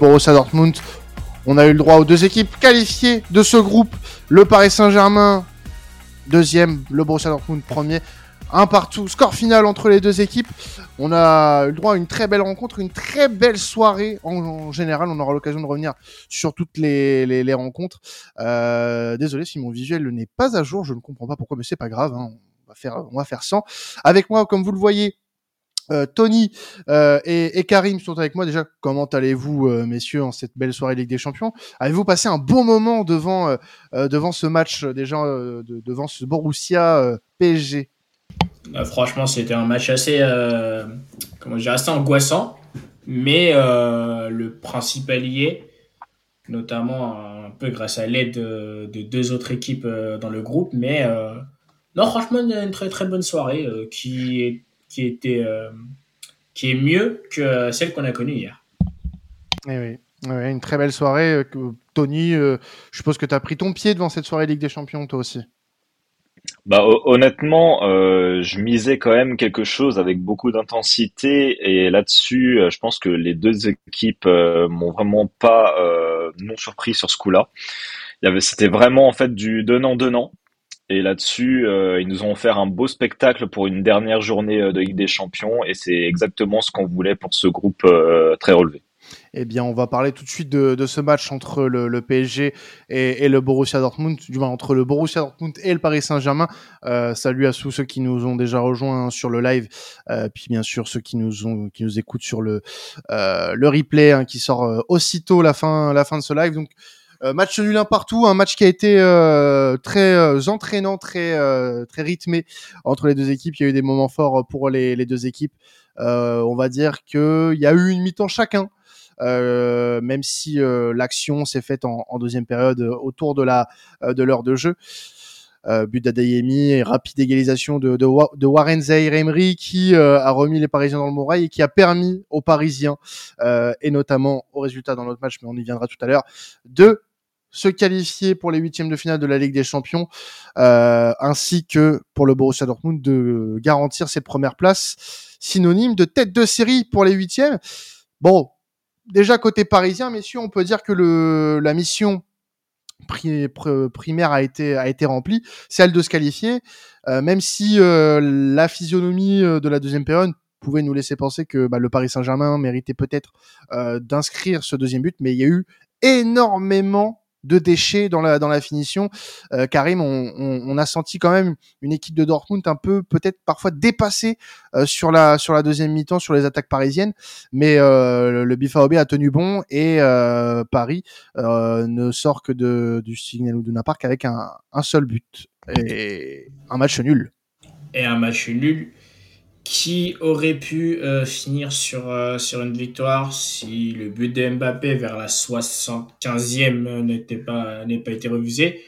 Borussia Dortmund. On a eu le droit aux deux équipes qualifiées de ce groupe. Le Paris Saint-Germain, deuxième. Le Borussia Dortmund, premier. Un partout. Score final entre les deux équipes. On a eu le droit à une très belle rencontre, une très belle soirée en, général. On aura l'occasion de revenir sur toutes les, rencontres. Euh, désolé si mon visuel n'est pas à jour. Je ne comprends pas pourquoi, mais c'est pas grave. Hein. On va faire, on va faire. Avec moi, comme vous le voyez, euh, Tony euh, et, Karim sont avec moi. Déjà, comment allez-vous, euh, messieurs, en cette belle soirée Ligue des Champions? Avez-vous passé un bon moment devant devant ce match, déjà devant ce Borussia PSG Franchement, c'était un match assez, comment dire, assez angoissant, mais le principal y est, notamment un peu grâce à l'aide de, de, deux autres équipes dans le groupe, mais non, franchement, une très très bonne soirée qui est qui était euh, qui est mieux que celle qu'on a connue hier. Eh oui. une très belle soirée. Euh, Tony, euh, je suppose que tu as pris ton pied devant cette soirée Ligue des Champions, toi aussi. Bah, honnêtement, je misais quand même quelque chose avec beaucoup d'intensité et là-dessus, je pense que les deux équipes m'ont vraiment pas non surpris sur ce coup-là. C'était vraiment en fait du donnant-donnant. Et là-dessus, euh, ils nous ont offert un beau spectacle pour une dernière journée euh, de Ligue des Champions, et c'est exactement ce qu'on voulait pour ce groupe euh, très relevé. Eh bien, on va parler tout de suite de, de ce match entre le, le PSG et, et, le Borussia Dortmund, du moins entre le Borussia Dortmund et le Paris Saint-Germain. Euh, salut à tous ceux qui nous ont déjà rejoints sur le live, euh, puis bien sûr ceux qui nous ont, qui nous écoutent sur le euh, le replay hein, qui sort aussitôt la fin la fin de ce live. Donc euh, match nul un partout, un match qui a été euh, très euh, entraînant, très très rythmé entre les deux équipes. Il y a eu des moments forts pour les, les deux équipes. on va dire qu'il y a eu une mi-temps chacun. Euh, même si euh, l'action s'est faite en, en, deuxième période autour de la de l'heure de jeu. Euh, but d'Adeyemi et rapide égalisation de, de, de Warren Zahir Emery qui a remis les Parisiens dans le morail et qui a permis aux Parisiens et notamment au résultat dans notre match, mais on y viendra tout à l'heure, de se qualifier pour les huitièmes de finale de la Ligue des Champions, euh, ainsi que pour le Borussia Dortmund de garantir cette première place, synonyme de tête de série pour les huitièmes. Bon, déjà côté parisien, messieurs, on peut dire que le, la mission primaire a été a été remplie, celle de se qualifier, euh, même si euh, la physionomie de la deuxième période pouvait nous laisser penser que bah, le Paris Saint-Germain méritait peut-être d'inscrire ce deuxième but, mais il y a eu énormément de déchets dans la finition. Euh, Karim, on, a senti quand même une équipe de Dortmund un peu peut-être parfois dépassée euh, sur la deuxième mi-temps sur les attaques parisiennes, mais euh, le BFAOB a tenu bon et euh, Paris ne sort que de du Signal Iduna Park avec un, un seul but et un match nul. Et un match nul qui aurait pu euh, finir sur, euh, sur une victoire si le but de Mbappé vers la 75e n'était pas, n'est pas été refusé?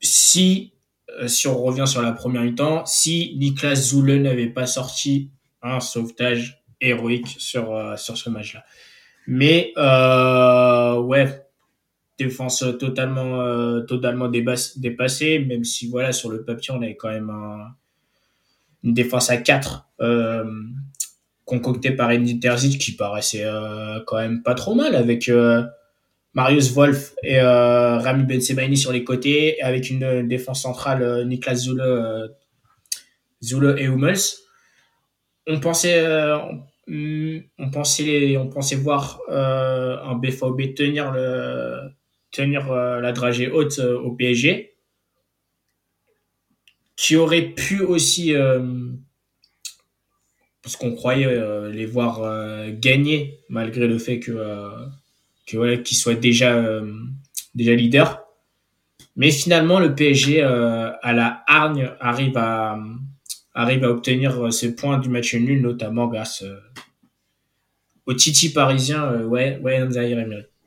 Si, euh, si on revient sur la première mi-temps, si Niklas Zoule n'avait pas sorti un sauvetage héroïque sur, sur ce match-là. Mais, ouais, défense totalement, totalement dépassée, même si, voilà, sur le papier, on avait quand même un une défense à 4 euh, concoctée par Andy Terzic qui paraissait euh, quand même pas trop mal avec euh, Marius Wolf et Rami Bensebaini sur les côtés avec une défense centrale Niklas Zule, Zule et Hummels. On pensait pensait on pensait voir un BVB tenir le tenir la dragée haute au PSG qui aurait pu aussi, euh, parce qu'on croyait euh, les voir euh, gagner malgré le fait que, que voilà, qu'ils soient déjà, déjà leader. Mais finalement, le PSG à la hargne arrive à, arrive à obtenir ce point du match nul, notamment grâce au Titi parisien, ouais, ouais,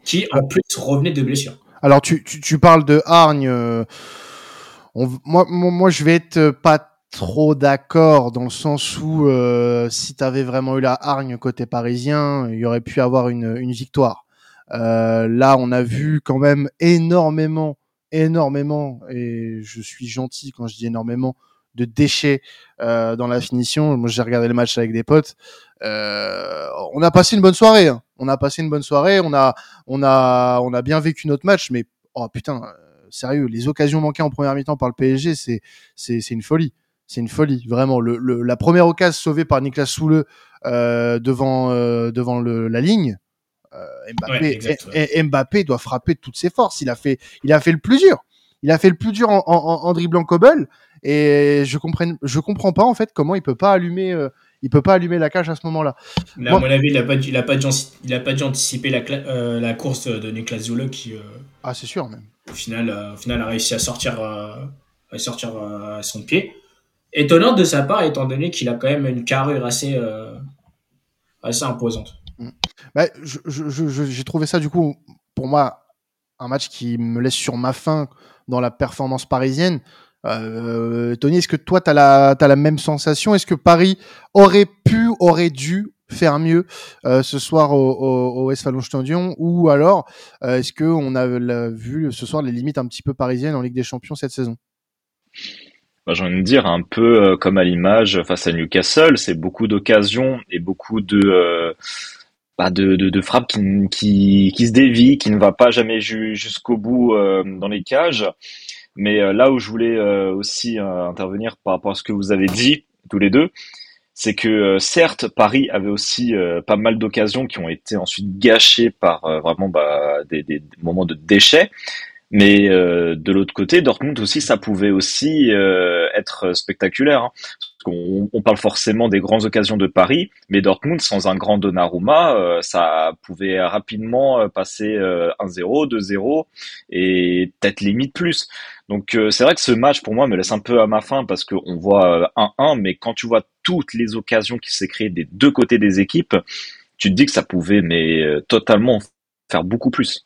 qui en plus revenait de blessure. Alors tu, tu, tu parles de hargne moi, je vais être pas trop d'accord dans le sens où euh, si tu avais vraiment eu la hargne côté parisien, il y aurait pu avoir une, une victoire. Euh, là, on a vu quand même énormément, énormément, et je suis gentil quand je dis énormément, de déchets euh, dans la finition. Moi, j'ai regardé le match avec des potes. Euh, on a passé une bonne soirée. Hein. On a passé une bonne soirée. On a, on a, on a bien vécu notre match. Mais oh putain, euh, sérieux, les occasions manquées en première mi-temps par le PSG, c'est, c'est, c'est une folie. C'est une folie, vraiment. Le, le, la première occasion sauvée par Nicolas Soule euh, devant, euh, devant le, la ligne. Euh, Mbappé, Ouais, exact, et- et Mbappé doit frapper de toutes ses forces. Il a fait, il a fait le plus dur. Il a fait le plus dur en, en, en dribblant Cobble. Et je comprends, je comprends pas en fait comment il peut pas allumer, il peut pas allumer la cage à ce moment-là. À mon avis, il a pas, dû- il a pas, il a pas dû anticiper la, euh, la course de Niklas Zule qui, euh, Ah c'est sûr même. Au, final, euh, au final, a réussi à sortir, euh, à sortir euh, son pied. Étonnant de sa part, étant donné qu'il a quand même une carrure assez, euh, assez imposante. Je- j'ai trouvé ça du coup pour moi un match qui me laisse sur ma faim dans la performance parisienne. Tony, est-ce que toi tu as t'as la même sensation? Est-ce que Paris aurait pu, aurait dû faire mieux euh, ce soir au, au, au ou alors euh, est-ce que on a vu ce soir les limites un petit peu parisiennes en Ligue des Champions cette saison? Bah, j'ai envie de dire un peu euh, comme à l'image face à Newcastle, c'est beaucoup d'occasions et beaucoup de, bah, de, frappes qui, se dévient, qui ne va pas jamais ju- jusqu'au bout dans les cages. Mais là où je voulais aussi intervenir par rapport à ce que vous avez dit tous les deux, c'est que euh, certes Paris avait aussi euh, pas mal d'occasions qui ont été ensuite gâchées par euh, vraiment bah, des, moments de déchets. Mais de l'autre côté, Dortmund aussi, ça pouvait aussi être spectaculaire. hein. On parle forcément des grandes occasions de Paris, mais Dortmund, sans un grand Donnarumma, euh, ça pouvait rapidement euh, passer euh, 1-0, 2-0, et peut-être limite plus. Donc euh, c'est vrai que ce match, pour moi, me laisse un peu à ma faim, parce qu'on voit euh, 1-1, mais quand tu vois toutes les occasions qui s'est créées des deux côtés des équipes, tu te dis que ça pouvait mais euh, totalement faire beaucoup plus.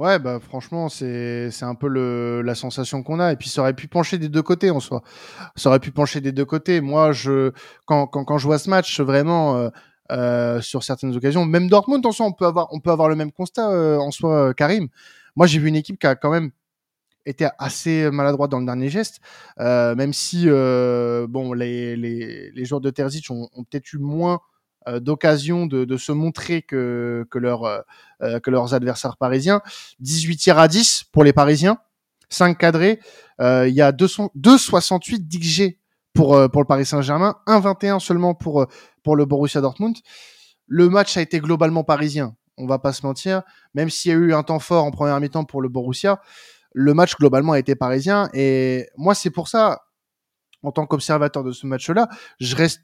Ouais, bah franchement, c'est un peu le, la sensation qu'on a. Et puis ça aurait pu pencher des deux côtés en soi. Ça aurait pu pencher des deux côtés. Moi, je quand quand, quand je vois ce match, vraiment euh, euh, sur certaines occasions, même Dortmund en soi, on peut avoir on peut avoir le même constat euh, en soi, Karim. Moi, j'ai vu une équipe qui a quand même été assez maladroite dans le dernier geste, euh, même si bon les, les, les joueurs de Terzic ont, ont peut-être eu moins euh, d'occasions de, de se montrer que, que, leur, euh, que leurs adversaires parisiens. 18 tirs à 10 pour les Parisiens, 5 cadrés. Euh, Il y a 200 2,68 d'XG pour, euh, pour le Paris Saint-Germain, 1,21 seulement pour, euh, pour le Borussia Dortmund. Le match a été globalement parisien, on va pas se mentir, même s'il y a eu un temps fort en première mi-temps pour le Borussia le match globalement a été parisien. Et moi, c'est pour ça, en tant qu'observateur de ce match-là, je reste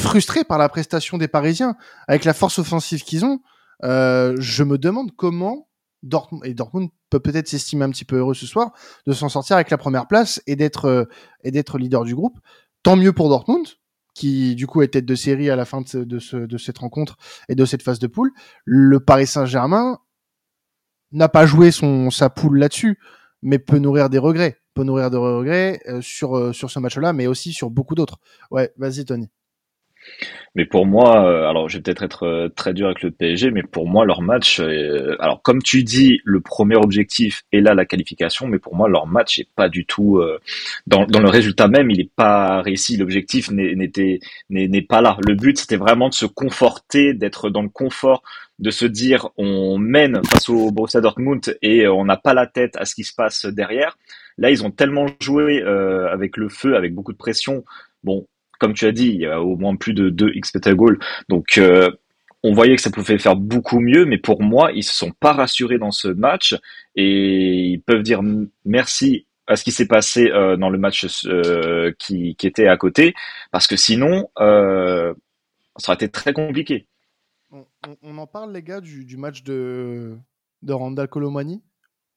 frustré par la prestation des Parisiens. Avec la force offensive qu'ils ont, euh, je me demande comment Dortmund, et Dortmund peut peut-être s'estimer un petit peu heureux ce soir, de s'en sortir avec la première place et d'être euh, et d'être leader du groupe. Tant mieux pour Dortmund, qui du coup est tête de série à la fin de, ce, de, ce, de cette rencontre et de cette phase de poule. Le Paris Saint-Germain n'a pas joué son sa poule là-dessus, mais peut nourrir des regrets, peut nourrir des regrets euh, sur euh, sur ce match-là, mais aussi sur beaucoup d'autres. Ouais, vas-y Tony. Mais pour moi, euh, alors je vais peut-être être euh, très dur avec le PSG, mais pour moi leur match, euh, alors comme tu dis, le premier objectif est là la qualification, mais pour moi leur match est pas du tout dans, le résultat même, il est pas réussi. L'objectif n'est- pas là. Le but c'était vraiment de se conforter, d'être dans le confort, de se dire on mène face au Borussia Dortmund et on n'a pas la tête à ce qui se passe derrière. Là ils ont tellement joué avec le feu, avec beaucoup de pression. Bon, comme tu as dit, il y a au moins plus de 2 expected goals. Donc, euh, on voyait que ça pouvait faire beaucoup mieux, mais pour moi, ils se sont pas rassurés dans ce match et ils peuvent dire merci à ce qui s'est passé euh, dans le match euh, qui, était à côté, parce que sinon, ça aurait été très compliqué. On, en parle les gars du, match de de Randall Colomani?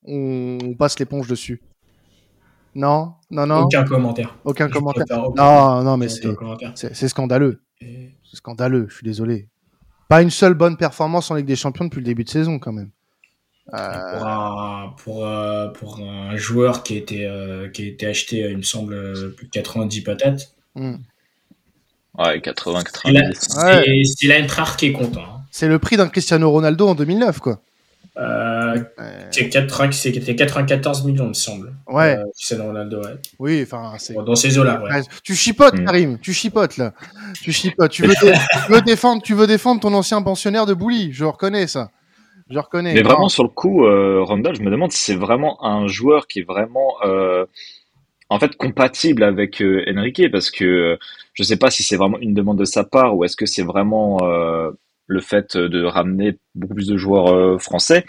On passe l'éponge dessus. Non, non, non, Aucun commentaire. aucun Je commentaire. aucun- Non, non, mais c'est scandaleux. Et- C'est scandaleux. Je suis désolé. Pas une seule bonne performance en Ligue des Champions depuis le début de saison quand même. Euh, Pour un, pour, euh, pour un joueur qui a été, euh, qui a été acheté, il me semble, plus de 90 patates. hmm. Ouais, 80, C'est la- 90. c'est- l'Eintracht qui est content. hein. C'est le prix d'un Cristiano Ronaldo en 2009 quoi. Euh, Euh, c'est 94 millions, il me semble. Ouais. Euh, c'est Ronaldo, ouais. Oui, enfin, c'est. dans ces eaux-là, ouais. Tu chipotes, mm. Karim. Tu chipotes, là. Tu chipotes. Tu veux, tu veux, défendre, tu veux défendre ton ancien pensionnaire de Bouli. Je reconnais ça. Je reconnais. Mais vraiment, sur le coup, euh, Randall, je me demande si c'est vraiment un joueur qui est vraiment, euh, en fait, compatible avec euh, Enrique, parce que je sais pas si c'est vraiment une demande de sa part ou est-ce que c'est vraiment euh, le fait de ramener beaucoup plus de joueurs euh, français.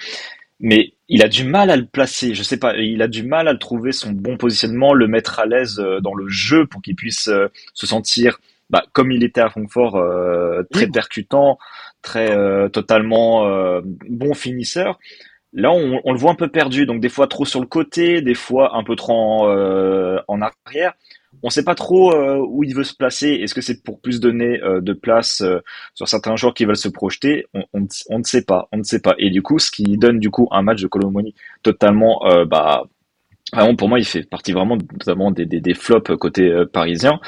Mais il a du mal à le placer. Je sais pas, il a du mal à le trouver son bon positionnement, le mettre à l'aise euh, dans le jeu pour qu'il puisse euh, se sentir bah, comme il était à Francfort, très percutant, très totalement bon finisseur. Là, on, on, le voit un peu perdu, donc des fois trop sur le côté, des fois un peu trop en, en arrière on ne sait pas trop euh, où il veut se placer. Est-ce que c'est pour plus donner euh, de place euh, sur certains joueurs qui veulent se projeter? On, ne sait pas, on ne sait pas. Et du coup, ce qui donne du coup un match de Colomoni totalement, bah, pour moi, il fait partie vraiment notamment des, flops côté parisien.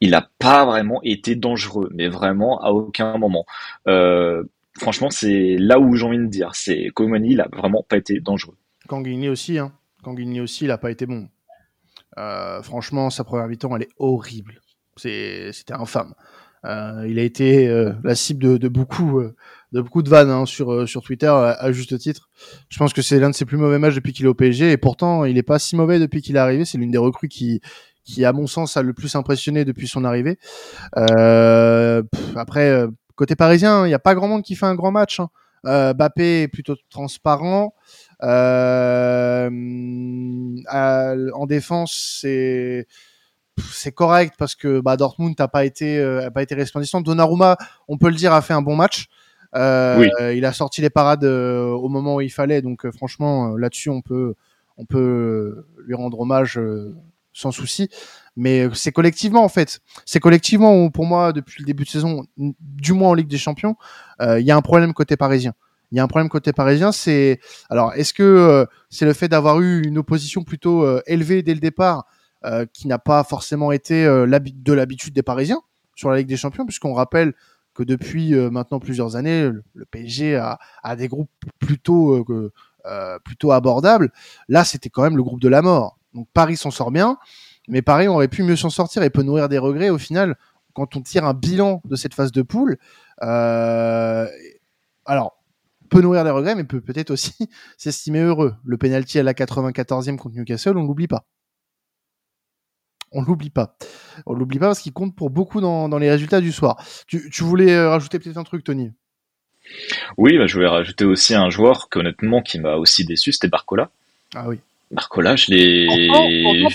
Il n'a pas vraiment été dangereux, mais vraiment à aucun moment. franchement, c'est là où j'ai envie de dire. C'est Colomoni, il n'a vraiment pas été dangereux. Kanguini aussi, hein. Aussi, il n'a pas été bon. Euh, franchement, sa première mi-temps, elle est horrible. C'était infâme. Euh, il a été euh, la cible de, beaucoup, de beaucoup de vannes hein, sur, sur Twitter à, juste titre. Je pense que c'est l'un de ses plus mauvais matchs depuis qu'il est au PSG et pourtant il est pas si mauvais depuis qu'il est arrivé. C'est l'une des recrues qui, qui à mon sens a le plus impressionné depuis son arrivée. après côté parisien, il n'y a pas grand monde qui fait un grand match. Hein. Bappé est plutôt transparent. Euh, en défense, c'est c'est correct parce que bah, Dortmund n'a pas été euh, a pas été resplendissant. Donnarumma, on peut le dire, a fait un bon match. Euh, Il a sorti les parades euh, au moment où il fallait, donc euh, franchement là-dessus on peut on peut lui rendre hommage sans souci. Mais c'est collectivement en fait, c'est collectivement où pour moi depuis le début de saison, du moins en Ligue des Champions, il y a un problème côté parisien il y a un problème côté parisien, c'est alors est-ce que euh, c'est le fait d'avoir eu une opposition plutôt euh, élevée dès le départ euh, qui n'a pas forcément été de l'habitude des Parisiens sur la Ligue des Champions, puisqu'on rappelle que depuis maintenant plusieurs années, le, PSG a, des groupes plutôt plutôt abordables. Là, c'était quand même le groupe de la mort. Donc Paris s'en sort bien, mais Paris aurait pu mieux s'en sortir et peut nourrir des regrets au final quand on tire un bilan de cette phase de poule. alors peut nourrir des regrets, mais peut peut-être aussi s'estimer heureux. Le penalty à la 94e contre Newcastle, on l'oublie pas. On l'oublie pas. On l'oublie pas parce qu'il compte pour beaucoup dans, les résultats du soir. Tu, voulais euh, rajouter peut-être un truc, Tony? Oui, bah, je voulais rajouter aussi un joueur honnêtement qui m'a aussi déçu, c'était Barcola. Ah oui. Barcola, je l'ai.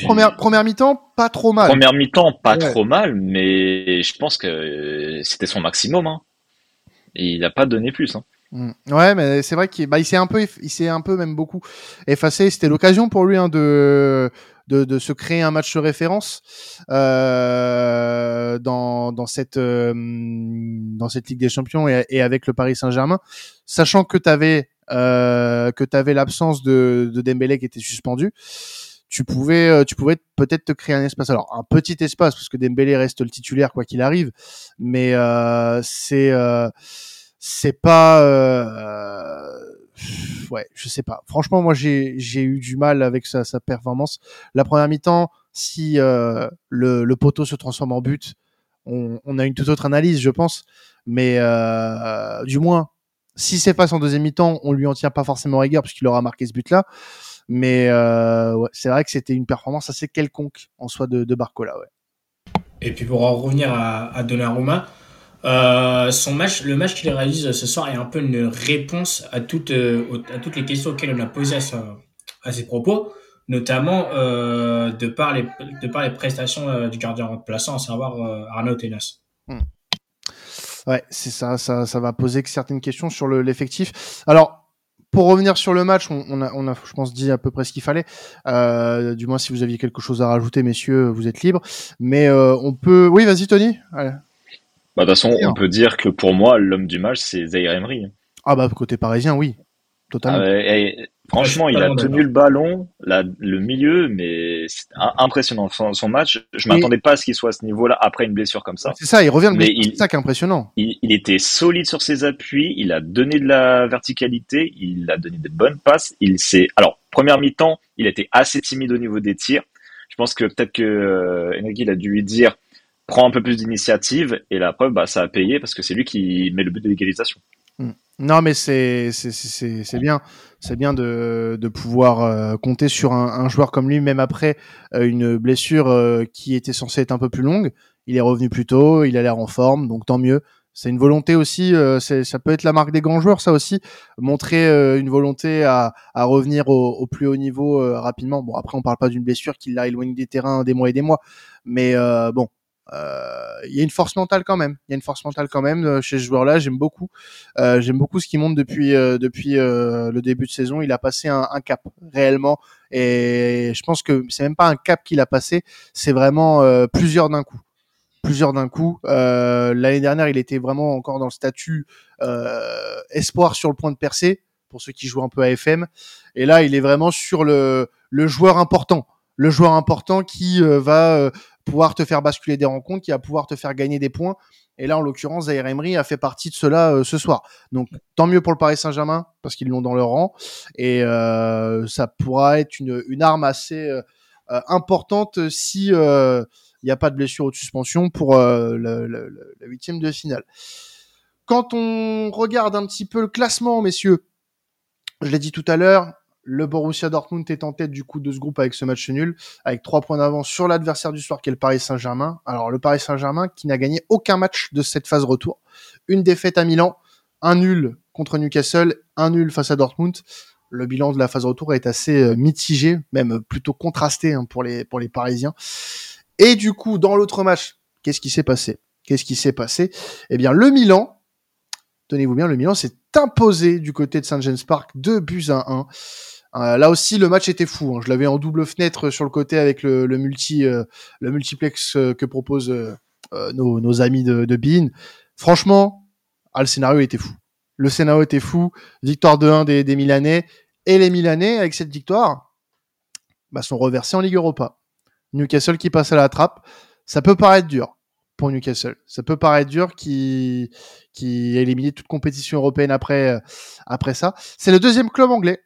Première, première mi-temps, pas trop mal. Première mi-temps, pas trop mal, mais je pense que c'était son maximum. Hein. Et il n'a pas donné plus. Hein. Mm. Ouais, mais c'est vrai qu'il bah, s'est un peu, il s'est un peu même beaucoup effacé. C'était l'occasion pour lui hein, de, de, de se créer un match de référence euh, dans, dans cette euh, dans cette Ligue des Champions et, et avec le Paris Saint-Germain, sachant que tu avais euh, que tu avais l'absence de, de Dembélé qui était suspendu. Tu pouvais, euh, tu pouvais peut-être te créer un espace. Alors un petit espace parce que Dembélé reste le titulaire quoi qu'il arrive, mais euh, c'est c'est pas euh, ouais je sais pas. Franchement moi j'ai eu du mal avec sa, performance. La première mi-temps si euh, le, poteau se transforme en but on, a une toute autre analyse je pense. Mais euh, du moins si c'est face en deuxième mi-temps on lui en tient pas forcément rigueur puisqu'il aura marqué ce but là mais c'est vrai que c'était une performance assez quelconque en soi de, de Barcola ouais. Et puis pour en revenir à, à Donnarumma euh, son match, le match qu'il réalise ce soir est un peu une réponse à toutes, euh, les questions auxquelles on a posé à, ses propos, notamment euh, de, par les, prestations du gardien remplaçant, à savoir Arnaud Tenas. Hmm. Ouais, c'est ça, ça, va poser certaines questions sur l'effectif. Alors, pour revenir sur le match, on, a, on, a, je pense, dit à peu près ce qu'il fallait. Du moins, si vous aviez quelque chose à rajouter, messieurs, vous êtes libres. Mais on peut. Oui, vas-y, Tony. Allez. Bah, de toute façon, on peut dire que pour moi, l'homme du match, c'est Zaire Emery. Ah bah côté parisien, oui, totalement. Ah, Franchement, il a tenu le ballon, le milieu, mais c'est impressionnant. Son, match, je m'attendais pas à ce qu'il soit à ce niveau-là après une blessure comme ça. C'est ça, il revient de blessure, c'est ça qui est impressionnant. Il, était solide sur ses appuis, il a donné de la verticalité, il a donné de bonnes passes. Il s'est, alors première mi-temps, il était assez timide au niveau des tirs. Je pense que peut-être que euh, Enrique il a dû lui dire prends un peu plus d'initiative et la preuve, bah, ça a payé parce que c'est lui qui met le but de l'égalisation. Hmm. Non, mais c'est c'est bien, c'est bien de, de pouvoir euh, compter sur un, un, joueur comme lui, même après euh, une blessure euh, qui était censée être un peu plus longue. Il est revenu plus tôt, il a l'air en forme, donc tant mieux. C'est une volonté aussi, ça peut être la marque des grands joueurs, ça aussi, montrer une volonté à, à revenir au, au, plus haut niveau rapidement. Bon, après, on parle pas d'une blessure qui l'a éloigné des terrains des mois et des mois, mais bon, il y a une force mentale quand même. Il y a une force mentale quand même euh, chez ce joueur-là. J'aime beaucoup. Euh, j'aime beaucoup ce qu'il montre depuis depuis le début de saison. Il a passé un, un, cap réellement, et je pense que c'est même pas un cap qu'il a passé, c'est vraiment plusieurs d'un coup. Plusieurs d'un coup. L'année dernière, il était vraiment encore dans le statut espoir sur le point de percer pour ceux qui jouent un peu à FM. Et là, il est vraiment sur le le joueur important le joueur important qui va pouvoir te faire basculer des rencontres, qui va pouvoir te faire gagner des points. Et là, en l'occurrence, Zaire Emery a fait partie de cela euh, ce soir. Donc, tant mieux pour le Paris Saint-Germain, parce qu'ils l'ont dans leur rang. Et euh, ça pourra être une, une arme assez euh, importante si il n'y a pas de blessure ou de suspension pour le, la huitième de finale. Quand on regarde un petit peu le classement, messieurs, je l'ai dit tout à l'heure, le Borussia Dortmund est en tête du coup de ce groupe avec ce match nul, avec trois points d'avance sur l'adversaire du soir qui est le Paris Saint-Germain. Alors le Paris Saint-Germain qui n'a gagné aucun match de cette phase retour. Une défaite à Milan, un nul contre Newcastle, un nul face à Dortmund. Le bilan de la phase retour est assez euh, mitigé, même plutôt contrasté hein, pour les pour les Parisiens. Et du coup, dans l'autre match, qu'est-ce qui s'est passé? Qu'est-ce qui s'est passé? Eh bien, le Milan, tenez-vous bien, le Milan s'est imposé du côté de Saint-James Park, 2 buts à 1. Euh, là aussi, le match était fou. Hein. Je l'avais en double fenêtre sur le côté avec le, multi, euh, le multiplex euh, que proposent nos, amis de, de Bean. Franchement, ah, le scénario était fou. Le scénario était fou. Victoire de 1 des, des Milanais. Et les Milanais, avec cette victoire, bah, sont reversés en Ligue Europa. Newcastle qui passe à la trappe. Ça peut paraître dur pour Newcastle. Ça peut paraître dur qui qui éliminé toute compétition européenne après après ça. C'est le deuxième club anglais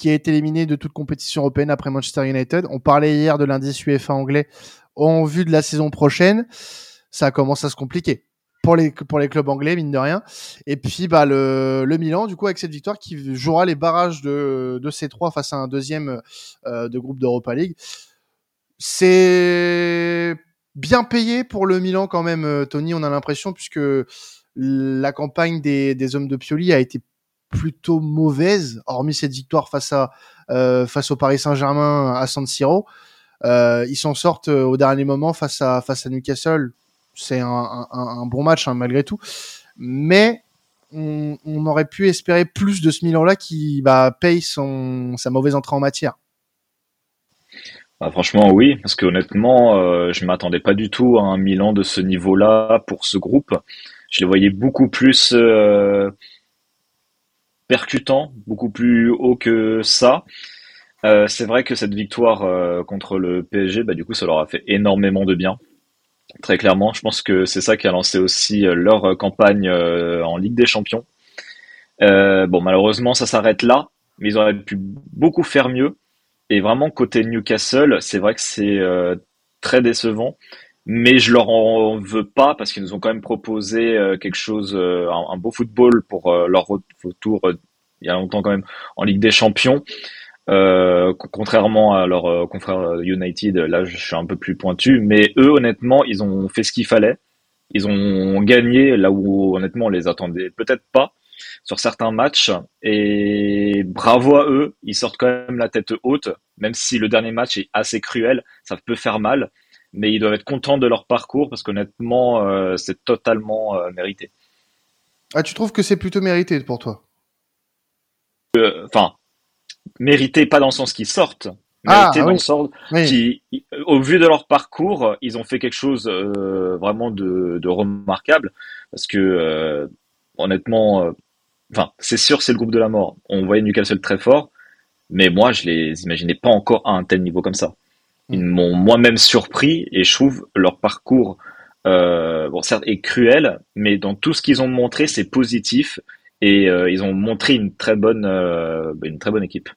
qui été éliminé de toute compétition européenne après Manchester United. On parlait hier de l'indice UEFA anglais en vue de la saison prochaine. Ça commence à se compliquer pour les pour les clubs anglais mine de rien. Et puis bah le, le Milan du coup avec cette victoire qui jouera les barrages de de ces trois face à un deuxième euh, de groupe d'Europa League. C'est bien payé pour le Milan quand même euh, Tony, on a l'impression puisque la campagne des, des hommes de Pioli a été plutôt mauvaise, hormis cette victoire face à euh, face au Paris Saint-Germain à San Siro. Euh, ils s'en sortent euh, au dernier moment face à face à Newcastle. C'est un, un, un, bon match hein, malgré tout, mais on, on, aurait pu espérer plus de ce Milan-là qui bah, paye son sa mauvaise entrée en matière. Bah, franchement, oui, parce que honnêtement, euh, je m'attendais pas du tout à un Milan de ce niveau-là pour ce groupe. Je les voyais beaucoup plus euh, percutant, beaucoup plus haut que ça. Euh, c'est vrai que cette victoire euh, contre le PSG, bah, du coup, ça leur a fait énormément de bien. Très clairement, je pense que c'est ça qui a lancé aussi euh, leur campagne en Ligue des Champions. bon, malheureusement, ça s'arrête là, mais ils auraient pu beaucoup faire mieux. Et vraiment, côté Newcastle, c'est vrai que c'est très décevant mais je leur en veux pas parce qu'ils nous ont quand même proposé euh, quelque chose, euh, un, beau football pour euh, leur retour il y a longtemps quand même en Ligue des Champions. contrairement à leurs confrères United, là je suis un peu plus pointu, mais eux honnêtement ils ont fait ce qu'il fallait. Ils ont gagné là où honnêtement on les attendait peut-être pas sur certains matchs et bravo à eux, ils sortent quand même la tête haute, même si le dernier match est assez cruel, ça peut faire mal mais ils doivent être contents de leur parcours parce qu'honnêtement, euh, c'est totalement euh, mérité. Ah, tu trouves que c'est plutôt mérité pour toi? Euh, Enfin, mérité pas dans le sens qu'ils sortent, ah, mérité dans le sens qui, au vu de leur parcours, ils ont fait quelque chose vraiment de, de, remarquable parce que honnêtement, enfin, c'est sûr, c'est le groupe de la mort. On voyait Newcastle très fort, mais moi, je les imaginais pas encore à un tel niveau comme ça. Ils m'ont moi-même surpris et je trouve leur parcours, euh, bon, certes, est cruel, mais dans tout ce qu'ils ont montré, c'est positif et euh, ils ont montré une très bonne, euh, une très bonne équipe.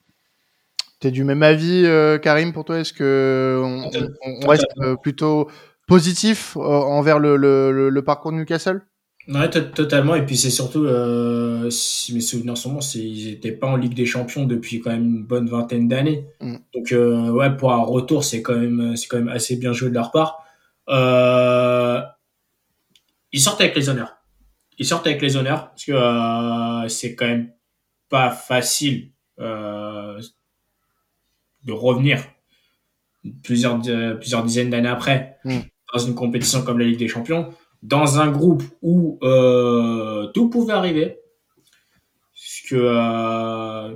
T'es du même avis, euh, Karim, pour toi? Est-ce que on, on reste euh, plutôt positif euh, envers le, le, le, parcours de Newcastle? Ouais, totalement. Et puis c'est surtout, euh, si mes souvenirs sont bons, ils n'étaient pas en Ligue des Champions depuis quand même une bonne vingtaine d'années. Mm. Donc euh, ouais, pour un retour, c'est quand même, c'est quand même assez bien joué de leur part. Euh, ils sortent avec les honneurs. Ils sortent avec les honneurs parce que c'est quand même pas facile de revenir plusieurs plusieurs dizaines d'années après mm. dans une compétition comme la Ligue des Champions dans un groupe où euh, tout pouvait arriver, puisque euh,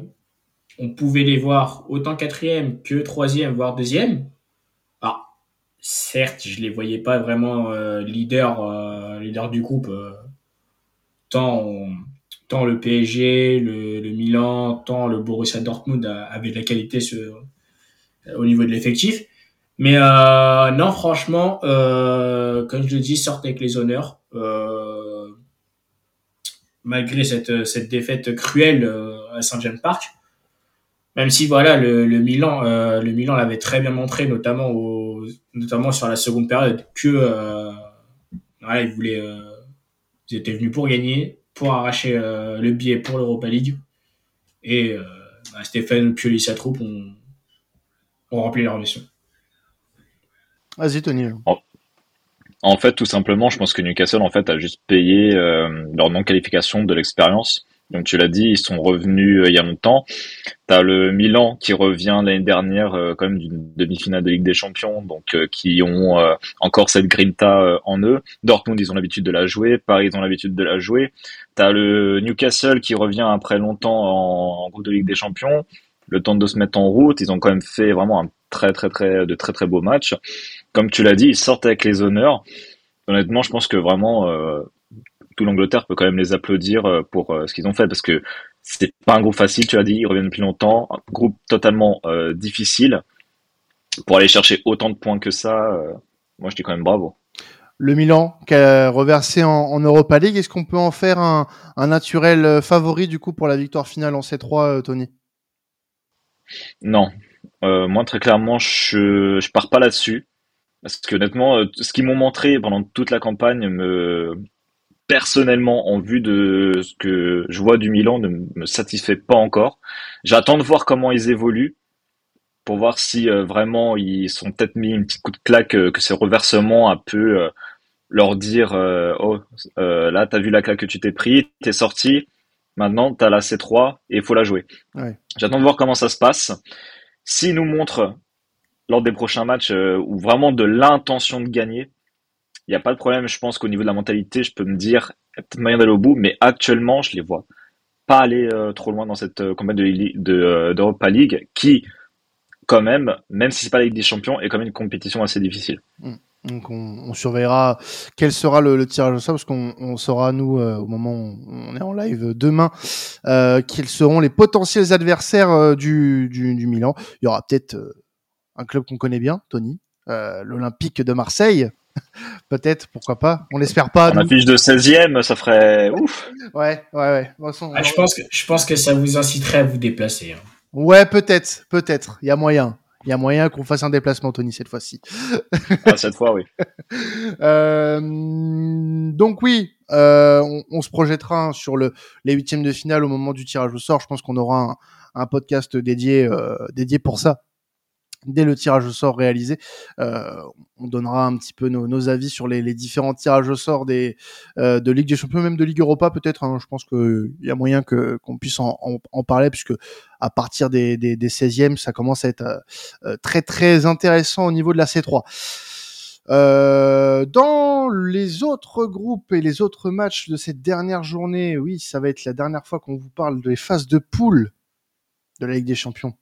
on pouvait les voir autant quatrième que troisième, voire deuxième. Ah, certes, je les voyais pas vraiment euh, leader, euh, leader du groupe, tant, tant le PSG, le, Milan, tant le Borussia Dortmund avaient de la qualité au niveau de l'effectif. Mais euh, non, franchement, euh, comme je le dis, sortez avec les honneurs. Euh, malgré cette, cette défaite cruelle euh, à Saint James Park. Même si voilà, le, le Milan, euh, le Milan l'avait très bien montré, notamment au, notamment sur la seconde période, que euh, ils voulaient, ils étaient venus pour gagner, pour arracher le billet pour l'Europa League. Et bah, Stéphane Pioli sa troupe ont, ont rempli leur mission. Vas-y, Tony. En, fait, tout simplement, je pense que Newcastle en fait a juste payé euh, leur non-qualification de l'expérience. Donc tu l'as dit, ils sont revenus euh, il y a longtemps. T'as le Milan qui revient l'année dernière euh, quand même d'une demi-finale de Ligue des Champions, donc euh, qui ont euh, encore cette grinta en eux. Dortmund, ils ont l'habitude de la jouer. Paris, ils ont l'habitude de la jouer. T'as le Newcastle qui revient après longtemps en, en groupe de Ligue des Champions. Le temps de se mettre en route, ils ont quand même fait vraiment un très très très de très très beaux matchs comme tu l'as dit, ils sortent avec les honneurs. Honnêtement, je pense que vraiment euh, tout l'Angleterre peut quand même les applaudir euh, pour euh, ce qu'ils ont fait parce que c'est pas un groupe facile, tu l'as dit, ils reviennent depuis longtemps, un groupe totalement euh, difficile pour aller chercher autant de points que ça. Moi, je dis quand même bravo. Le Milan qui a reversé en, en Europa League, est-ce qu'on peut en faire un, un, naturel favori du coup pour la victoire finale en C3, Tony? Non, moi très clairement, je je pars pas là-dessus. Parce que honnêtement, euh, ce qu'ils m'ont montré pendant toute la campagne me personnellement, en vue de ce que je vois du Milan, ne me satisfait pas encore. J'attends de voir comment ils évoluent pour voir si euh, vraiment ils sont peut-être mis une petite coup de claque, euh, que ce reversement peu euh, leur dire oh là t'as vu la claque que tu t'es pris, t'es sorti, maintenant t'as la C3 et il faut la jouer. Ouais. J'attends de voir comment ça se passe. S'ils nous montrent lors des prochains matchs euh, ou vraiment de l'intention de gagner, il n'y a pas de problème. Je pense qu'au niveau de la mentalité, je peux me dire, il y a peut-être moyen d'aller au bout, mais actuellement, je les vois pas aller euh, trop loin dans cette euh, compétition de, de, euh, d'Europa League, qui, quand même, même si c'est pas la Ligue des Champions, est quand même une compétition assez difficile. Mmh. Donc on, on, surveillera quel sera le, le tirage au sort parce qu'on on saura nous euh, au moment où on est en live demain euh, quels seront les potentiels adversaires euh, du, du, du, Milan. Il y aura peut-être un club qu'on connaît bien, Tony, euh, l'Olympique de Marseille. Peut-être, pourquoi pas. On l'espère pas. On affiche de 16e, ça ferait ouf. Ouais, ouais, ouais. Ah, je, pense que, je pense que ça vous inciterait à vous déplacer. Hein. Ouais, peut-être, peut-être. Il y a moyen. Il y a moyen qu'on fasse un déplacement, Tony, cette fois-ci. ah, cette fois, oui. euh, donc oui, euh, on, on, se projettera sur le, les huitièmes de finale au moment du tirage au sort. Je pense qu'on aura un, un podcast dédié, euh, dédié pour ça dès le tirage au sort réalisé. Euh, on donnera un petit peu nos, avis sur les, différents tirages au sort des, euh, de Ligue des Champions, même de Ligue Europa peut-être. Hein. Je pense qu'il y a moyen que qu'on puisse en, parler, puisque à partir des, des, des 16e, ça commence à être euh, très très intéressant au niveau de la C3. Euh, dans les autres groupes et les autres matchs de cette dernière journée, oui, ça va être la dernière fois qu'on vous parle des phases de poule de la Ligue des Champions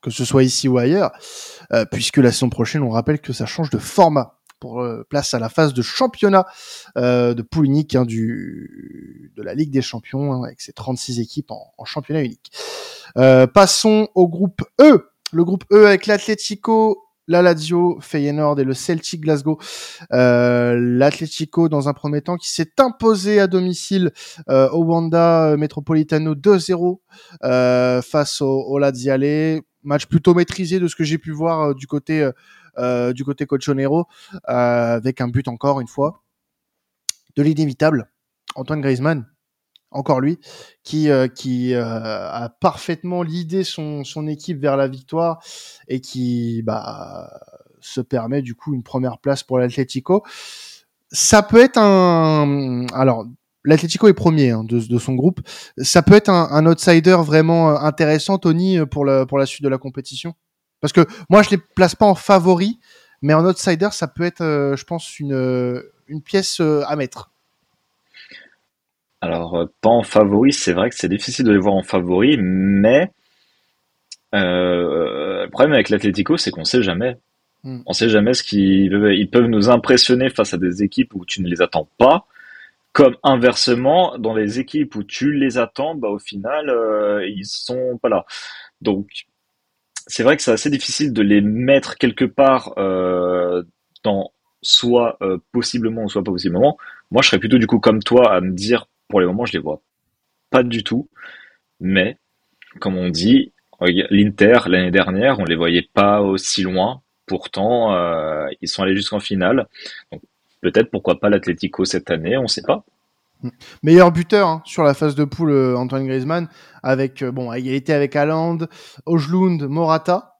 que ce soit ici ou ailleurs, euh, puisque la saison prochaine, on rappelle que ça change de format pour euh, place à la phase de championnat euh, de poule unique hein, du, de la Ligue des Champions, hein, avec ses 36 équipes en, en championnat unique. passons au groupe E. Le groupe E avec l'Atlético, la Lazio, Feyenoord et le Celtic Glasgow. Euh, L'Atlético, dans un premier temps, qui s'est imposé à domicile euh, au Wanda Metropolitano 2-0 euh, face au, au Laziale. Match plutôt maîtrisé de ce que j'ai pu voir euh, du côté euh, du côté Cochonero, avec un but encore une fois de l'inévitable Antoine Griezmann encore lui, qui, euh, qui euh, a parfaitement l'idée son, son équipe vers la victoire et qui bah, se permet du coup une première place pour l'Atlético. Ça peut être un... Alors, l'Atlético est premier hein, de, de, son groupe. Ça peut être un, un, outsider vraiment euh, intéressant, Tony, pour la, pour la suite de la compétition? Parce que moi, je les place pas en favori, mais en outsider, ça peut être, je pense, une, une pièce à mettre. Alors, euh, pas en favori, c'est vrai que c'est difficile de les voir en favori, mais euh, le problème avec l'Atlético, c'est qu'on sait jamais. Mm. On sait jamais ce qu'ils ils peuvent nous impressionner face à des équipes où tu ne les attends pas, comme inversement, dans les équipes où tu les attends, bah au final, euh, ils sont pas là. Donc, c'est vrai que c'est assez difficile de les mettre quelque part euh, dans soit euh, possiblement ou soit pas possiblement. Moi, je serais plutôt du coup comme toi à me dire pour le moment, je les vois pas du tout. Mais, comme on dit, l'Inter, l'année dernière, on les voyait pas aussi loin. Pourtant, euh, ils sont allés jusqu'en finale. Donc, peut-être pourquoi pas l'Atlético cette année, on sait pas. Meilleur buteur hein, sur la phase de poule, euh, Antoine Griezmann, avec euh, bon, égalité avec Haaland, Ojlund, Morata,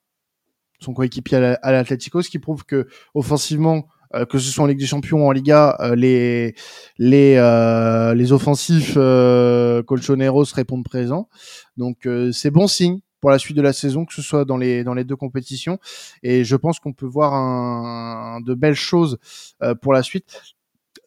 son coéquipier à l'Atlético, ce qui prouve que offensivement, euh, que ce soit en Ligue des Champions ou en Liga, les les euh, les offensifs Colchoneros répondent présents. Donc c'est bon signe pour la suite de la saison, que ce soit dans les dans les deux compétitions. Et je pense qu'on peut voir de belles choses pour la suite.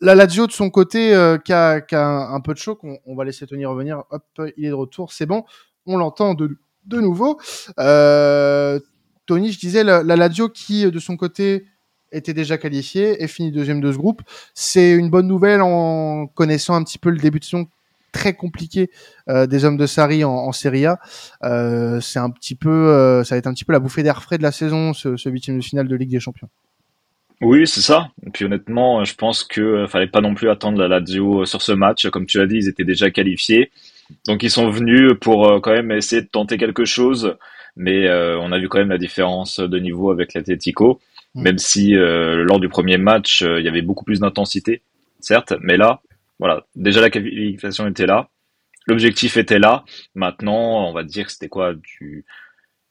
La Lazio de son côté, euh, qui, a, un, peu de choc, on, va laisser Tony revenir. Hop, il est de retour, c'est bon, on l'entend de, de nouveau. Euh, Tony, je disais la, la Lazio qui de son côté était déjà qualifié et fini deuxième de ce groupe. C'est une bonne nouvelle en connaissant un petit peu le début de saison très compliqué euh, des hommes de Sarri en, en Serie A. Euh, c'est un petit peu, euh, ça va être un petit peu la bouffée d'air frais de la saison, ce huitième de finale de Ligue des Champions. Oui, c'est ça. Et puis honnêtement, je pense que fallait pas non plus attendre la Lazio sur ce match. Comme tu l'as dit, ils étaient déjà qualifiés. Donc ils sont venus pour quand même essayer de tenter quelque chose. Mais on a vu quand même la différence de niveau avec l'Atletico. Mm. Même si lors du premier match, il y avait beaucoup plus d'intensité, certes, mais là, voilà, déjà la qualification était là, l'objectif était là. Maintenant, on va dire c'était quoi du,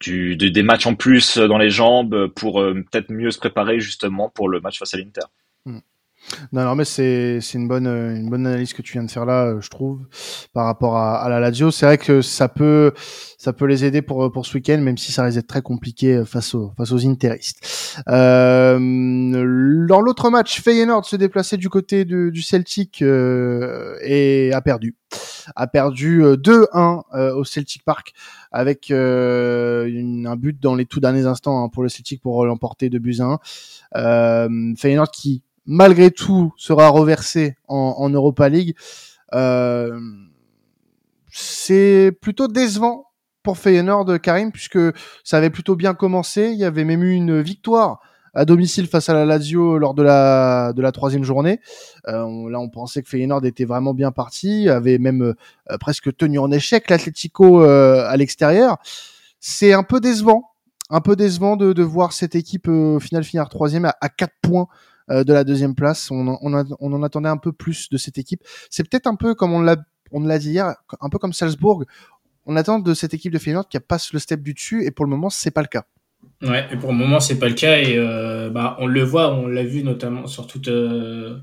du, des matchs en plus dans les jambes pour euh, peut-être mieux se préparer justement pour le match face à l'Inter. Non, non, mais c'est une bonne une bonne analyse que tu viens de faire là, je trouve, par rapport à, à la Lazio. C'est vrai que ça peut ça peut les aider pour pour ce week-end, même si ça risque d'être très compliqué face aux face aux Interistes. Euh, dans l'autre match, Feyenoord se déplaçait du côté du, du Celtic euh, et a perdu, a perdu 2-1 euh, euh, au Celtic Park avec euh, une, un but dans les tout derniers instants hein, pour le Celtic pour l'emporter de buts à 1. Feyenoord qui malgré tout sera reversé en, en Europa League. Euh, c'est plutôt décevant pour Feyenoord, Karim, puisque ça avait plutôt bien commencé. Il y avait même eu une victoire à domicile face à la Lazio lors de la de la troisième journée. Euh, là, on pensait que Feyenoord était vraiment bien parti, avait même euh, presque tenu en échec l'Atlético euh, à l'extérieur. C'est un peu décevant, un peu décevant de, de voir cette équipe euh, au final finir troisième à, à 4 points de la deuxième place. On, en attendait un peu plus de cette équipe. C'est peut-être un peu comme on l'a dit hier, un peu comme Salzbourg. On attend de cette équipe de Feyenoord qui passe le step du dessus et pour le moment c'est pas le cas. Ouais, et pour le moment c'est pas le cas et euh, bah on le voit, on l'a vu notamment sur toute euh,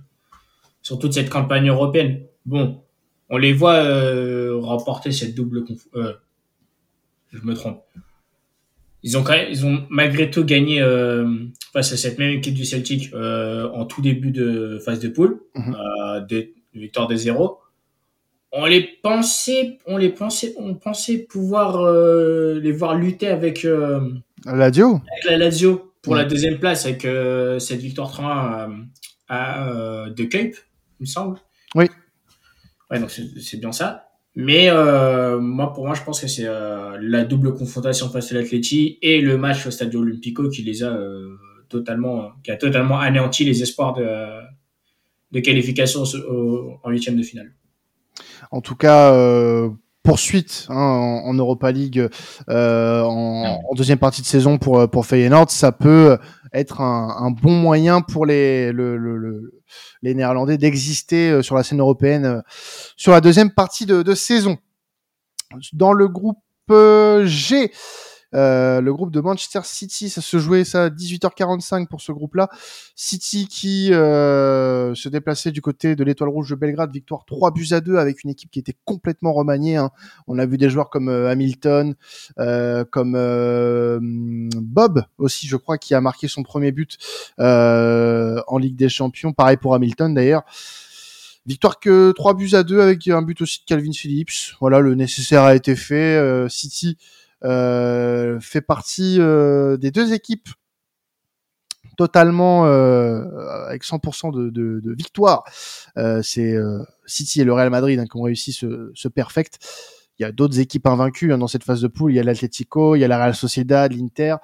sur toute cette campagne européenne. Bon, on les voit euh, remporter cette double euh, je me trompe ils ont quand même, ils ont malgré tout gagné euh, face à cette même équipe du Celtic euh, en tout début de phase de poule, mm -hmm. euh, de, victoire de 0 On les pensait, on les pensait, on pensait pouvoir les voir lutter avec la Lazio, avec la Lazio pour la deuxième place avec cette victoire 3 à, à De Cape, il me semble. Oui. Ouais, donc c'est bien ça. Mais euh, moi, pour moi, je pense que c'est euh, la double confrontation face à l'Atleti et le match au Stadio Olimpico qui les a euh, totalement, qui a totalement anéanti les espoirs de, de qualification en huitième de finale. En tout cas, poursuite hein, en, Europa League en, deuxième partie de saison pour pour Feyenoord, ça peut être un, bon moyen pour les les Néerlandais d'exister sur la scène européenne sur la deuxième partie de, de saison. Dans le groupe G, euh, le groupe de Manchester City, ça se jouait ça à 18h45 pour ce groupe-là. City qui euh, se déplaçait du côté de l'Étoile Rouge de Belgrade, victoire 3 buts à 2 avec une équipe qui était complètement remaniée. Hein. On a vu des joueurs comme euh, Hamilton, comme Bob aussi, je crois, qui a marqué son premier but en Ligue des Champions. Pareil pour Hamilton d'ailleurs. Victoire que 3 buts à 2 avec un but aussi de Calvin Phillips. Voilà, le nécessaire a été fait. City fait partie euh, des deux équipes totalement euh, avec 100% de, de, victoire. Euh, c'est City et le Real Madrid hein, qui ont réussi ce, ce perfect. Il y a d'autres équipes invaincues hein, dans cette phase de poule. Il y a l'Atlético, il y a la Real Sociedad, l'Inter,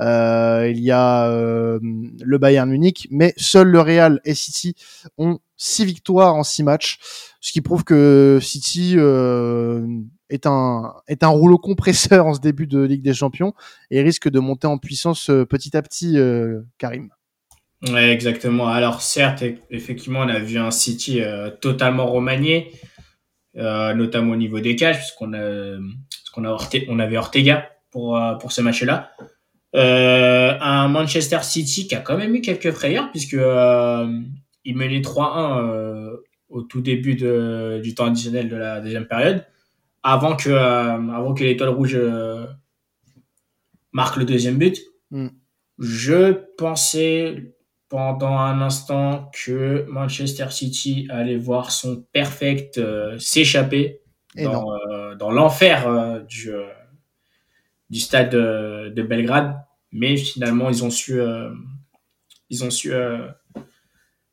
euh, il y a euh, le Bayern Munich, mais seuls le Real et City ont six victoires en six matchs, ce qui prouve que City euh, est un est un rouleau compresseur en ce début de Ligue des Champions et risque de monter en puissance euh, petit à petit, euh, Karim. Ouais, exactement. Alors certes, effectivement, on a vu un City euh, totalement remanié, notamment au niveau des cages, puisqu'on a, qu'on a on avait Ortega pour pour ce match-là. un Manchester City qui a quand même eu quelques frayeurs puisque il menait 3-1 au tout début de, du temps additionnel de la deuxième période avant que, euh, avant que l'étoile rouge euh, marque le deuxième but. Mm. Je pensais pendant un instant que Manchester City allait voir son perfect euh, s'échapper dans, dans l'enfer du, du stade de, Belgrade. Mais finalement, ils ont su, ils ont su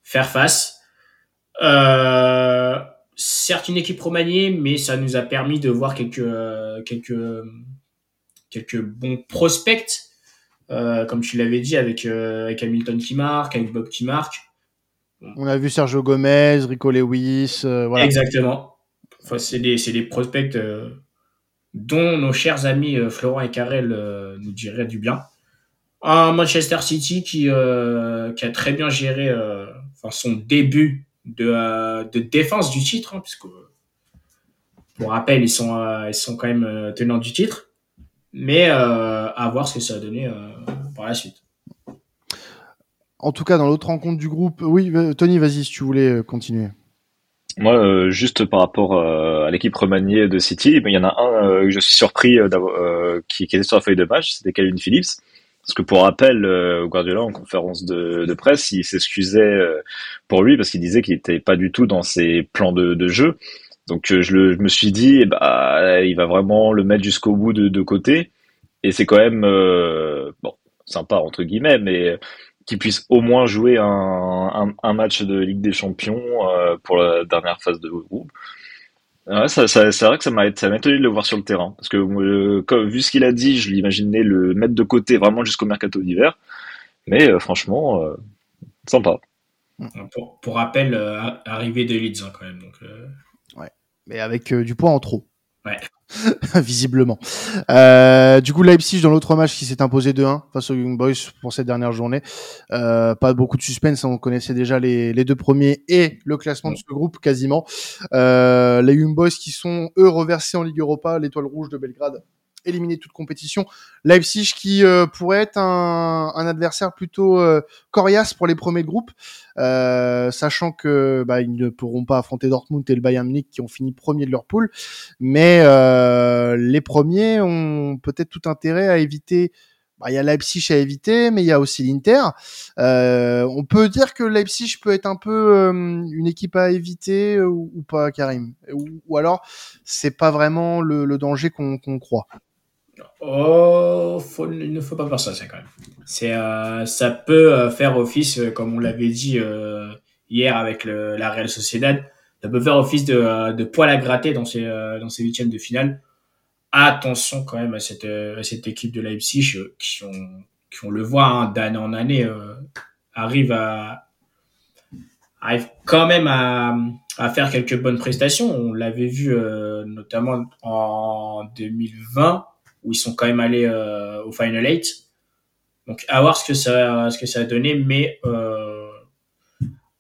faire face. Euh, certes une équipe remaniée, mais ça nous a permis de voir quelques, euh, quelques, quelques bons prospects, euh, comme tu l'avais dit, avec, euh, avec Hamilton qui marque, avec Bob qui marque. On a vu Sergio Gomez, Rico Lewis, voilà. Exactement. Enfin, c'est des, des, prospects dont nos chers amis Florent et Carrel nous diraient du bien. Un Manchester City qui, qui a très bien géré enfin, son début de, euh, de défense du titre, hein, puisque pour rappel, ils sont, euh, ils sont quand même euh, tenants du titre, mais à voir ce que ça va donner par la suite. En tout cas, dans l'autre rencontre du groupe, oui, Tony, vas-y si tu voulais continuer. Moi, juste par rapport à l'équipe remaniée de City, il y en a un que je suis surpris qui, qui, était sur la feuille de match, c'était Calvin Phillips. Parce que pour rappel, euh, Guardiola en conférence de, de presse, il s'excusait euh, pour lui parce qu'il disait qu'il n'était pas du tout dans ses plans de, de jeu. Donc euh, je, le, je me suis dit, eh bah, il va vraiment le mettre jusqu'au bout de, de côté. Et c'est quand même bon sympa entre guillemets, mais qu'il puisse au moins jouer un, un, un, match de Ligue des Champions pour la dernière phase de groupe. Ouais, ça, ça, c'est vrai que ça m'a étonné de le voir sur le terrain parce que euh, vu ce qu'il a dit, je l'imaginais le mettre de côté vraiment jusqu'au mercato d'hiver. Mais euh, franchement, euh, sympa. Pour, pour rappel, arrivée de Leeds hein, quand même. Donc, Ouais, mais avec du poids en trop. Ouais. visiblement. Euh, du coup, Leipzig dans l'autre match qui s'est imposé 2-1 face aux Young Boys pour cette dernière journée. Euh, pas beaucoup de suspense, hein. on connaissait déjà les, deux premiers et le classement de ce groupe quasiment. Euh, les Young Boys qui sont eux reversés en Ligue Europa, l'étoile rouge de Belgrade éliminer toute compétition. Leipzig qui euh, pourrait être un, un adversaire plutôt euh, coriace pour les premiers groupes, euh, sachant que bah, ils ne pourront pas affronter Dortmund et le Bayern Munich qui ont fini premier de leur poule, mais euh, les premiers ont peut-être tout intérêt à éviter. Bah, il y a Leipzig à éviter, mais il y a aussi l'Inter. on peut dire que Leipzig peut être un peu une équipe à éviter ou, pas, Karim, ou, ou alors c'est pas vraiment le, le danger qu'on croit. Oh, il ne faut pas faire ça, ça quand même. C'est, euh, ça peut euh, faire office, euh, comme on l'avait dit hier avec le, la Real Sociedad, ça peut faire office de, de poil à gratter dans ces, dans ces huitièmes de finale. Attention quand même à cette, à cette équipe de Leipzig qui, ont, qui on le voit hein, d'année en année, arrive arrive quand même à, à faire quelques bonnes prestations. On l'avait vu notamment en 2020 où ils sont quand même allés euh, au Final 8. Donc à voir ce que ça, ce que ça a donné, mais euh,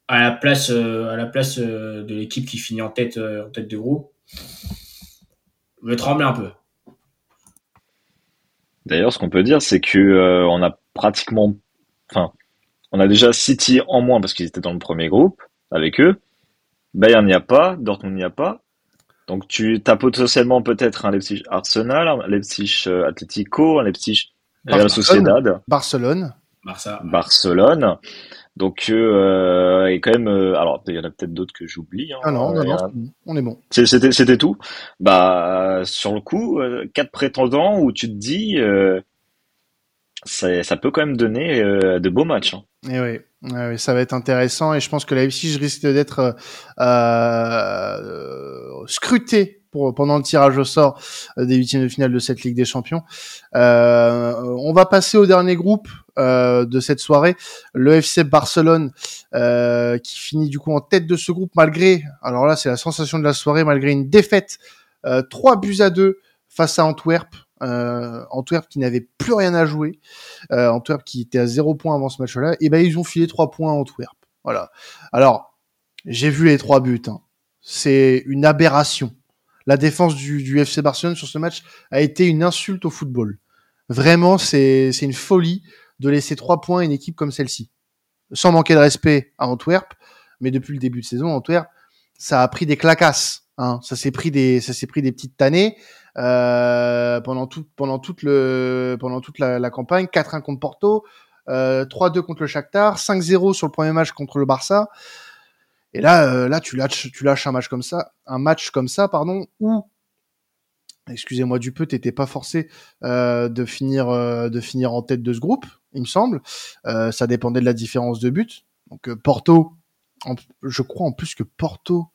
à la place, à la place de l'équipe qui finit en tête, en tête de groupe, je tremble un peu. D'ailleurs, ce qu'on peut dire, c'est que on a pratiquement, enfin, on a déjà City en moins parce qu'ils étaient dans le premier groupe avec eux. Bayern n'y a pas, Dortmund n'y a pas. Donc tu as potentiellement peut-être un Leipzig Arsenal, un Leipzig euh, Atletico, un Leipzig Real Sociedad. Barcelone. Barça. Barcelone. Donc euh, et quand même, euh, alors il y en a peut-être d'autres que j'oublie. Hein, ah non, non, non, on est bon. C'était c'était tout. Bah sur le coup, quatre prétendants où tu te dis ça, ça peut quand même donner de beaux matchs. Hein. Et eh oui. Ça va être intéressant et je pense que la je risque d'être euh, euh, scruté pour, pendant le tirage au sort euh, des huitièmes de finale de cette Ligue des Champions. Euh, on va passer au dernier groupe euh, de cette soirée, le FC Barcelone qui finit du coup en tête de ce groupe malgré, alors là c'est la sensation de la soirée, malgré une défaite 3 buts à 2 face à Antwerp. Euh, Antwerp qui n'avait plus rien à jouer, euh, Antwerp qui était à zéro point avant ce match-là, et ben ils ont filé trois points à Antwerp. Voilà. Alors j'ai vu les trois buts. Hein. C'est une aberration. La défense du, FC Barcelone sur ce match a été une insulte au football. Vraiment, c'est une folie de laisser trois points à une équipe comme celle-ci. Sans manquer de respect à Antwerp, mais depuis le début de saison, Antwerp, ça a pris des clacasses. Hein. Ça s'est pris des, ça s'est pris des petites tannées. Euh, pendant tout, pendant toute la, campagne, 4-1 contre Porto, euh, 3-2 contre le Shakhtar, 5-0 sur le premier match contre le Barça. Et là, euh, là, tu lâches, tu lâches un match comme ça, un match comme ça, pardon, où, excusez-moi du peu, t'étais pas forcé euh, de finir, euh, de finir en tête de ce groupe, il me semble. ça dépendait de la différence de but. Donc Porto, je crois en plus que Porto,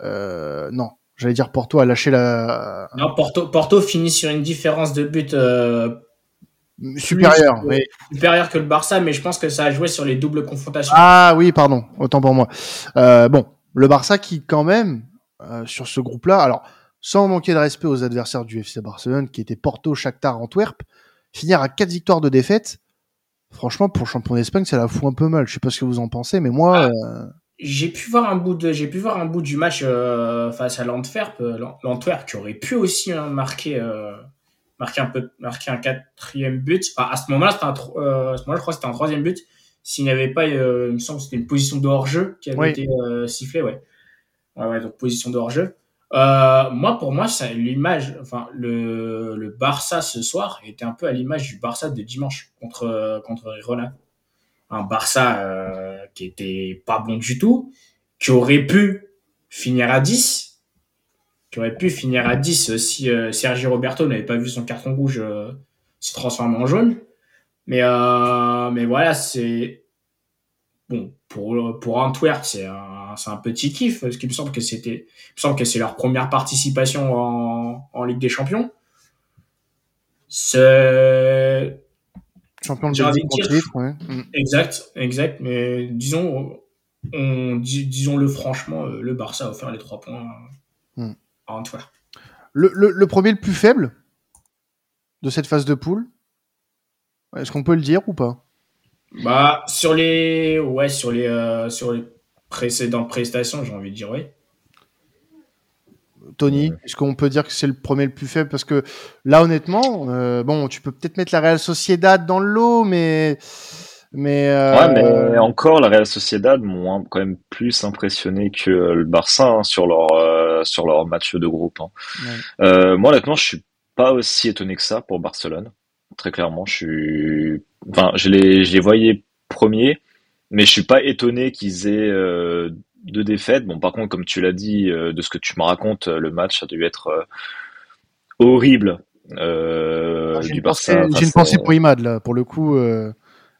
non, J'allais dire Porto a lâché la. Non, Porto, Porto finit sur une différence de but euh, supérieure, oui. supérieure que le Barça, mais je pense que ça a joué sur les doubles confrontations. Ah oui, pardon, autant pour moi. Euh, bon, le Barça qui quand même euh, sur ce groupe-là, alors sans manquer de respect aux adversaires du FC Barcelone, qui étaient Porto, Shakhtar, Antwerp, finir à quatre victoires de défaite. Franchement, pour champion d'Espagne, ça la fout un peu mal. Je sais pas ce que vous en pensez, mais moi. Ah j'ai pu voir un bout de j'ai pu voir un bout du match euh, face à l'Antwerp euh, l'Antwerp qui aurait pu aussi hein, marquer euh, marquer un peu marquer un quatrième but. Enfin, à ce moment-là c'était un euh, à ce moment-là je crois c'était un troisième but. S'il n'y avait pas il me semble que c'était une position de hors-jeu qui avait été sifflée ouais. ouais ouais donc position de hors-jeu. Moi pour moi c'est l'image enfin le le Barça ce soir était un peu à l'image du Barça de dimanche contre contre Girona. Un Barça euh, qui était pas bon du tout, qui aurait pu finir à 10, qui aurait pu finir à 10 si euh, Sergio Roberto n'avait pas vu son carton rouge euh, se transformer en jaune. Mais, mais voilà, c'est bon pour pour Antwerp, c'est un, un petit kiff parce qu'il me semble que c'était, me semble que c'est leur première participation en, en Ligue des Champions. Champion de ouais. Mm. Exact, exact. Mais disons, on, disons-le franchement, euh, le Barça a offert les trois points mm. à Antwerp. Le, le, premier le plus faible de cette phase de poule, est-ce qu'on peut le dire ou pas? Bah sur les, ouais, sur les, euh, sur les précédentes prestations, j'ai envie de dire oui. Tony, est-ce qu'on peut dire que c'est le premier le plus faible? Parce que là, honnêtement, euh, bon, tu peux peut-être mettre la Real Sociedad dans le lot, mais. Mais, euh... ouais, mais encore, la Real Sociedad m'ont quand même plus impressionné que le Barça hein, sur leur euh, sur leur match de groupe. Hein. Moi, honnêtement, je suis pas aussi étonné que ça pour Barcelone. Très clairement, je suis. Enfin, je les je les voyais premiers, mais je suis pas étonné qu'ils aient de défaites. Bon, par contre, comme tu l'as dit, euh, de ce que tu me racontes, le match a dû être euh, horrible euh, du Barça. J'ai une pensée pour Imad là. Pour le coup,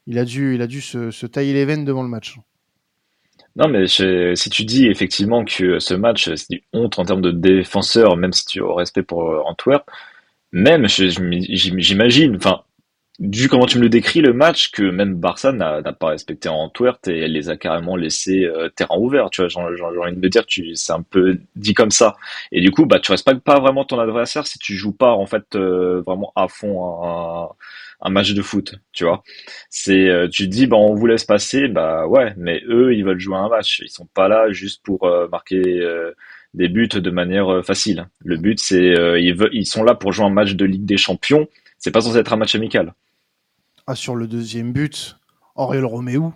il a dû, il a dû se, tailler les veines devant le match. Non, mais si tu dis effectivement que ce match, c'est une honte en termes de défenseur, même si tu as respect pour euh, Antwerp, même, j'imagine, enfin, vu comment tu me le décris, le match, que même Barça n'a pas respecté Antwerp et elle les a carrément laissés euh, terrain ouvert, tu vois, j'ai envie de me dire, c'est un peu dit comme ça. Et du coup, bah, tu respectes pas vraiment ton adversaire si tu joues pas, en fait, euh, vraiment à fond un, un, match de foot, tu vois. C'est, euh, tu dis, bah, on vous laisse passer, bah, ouais, mais eux, ils veulent jouer un match. Ils sont pas là juste pour marquer, des buts de manière facile. Le but, c'est, ils, ils sont là pour jouer un match de Ligue des Champions. C'est pas censé être un match amical. Ah, sur le deuxième but, Auriel Roméo,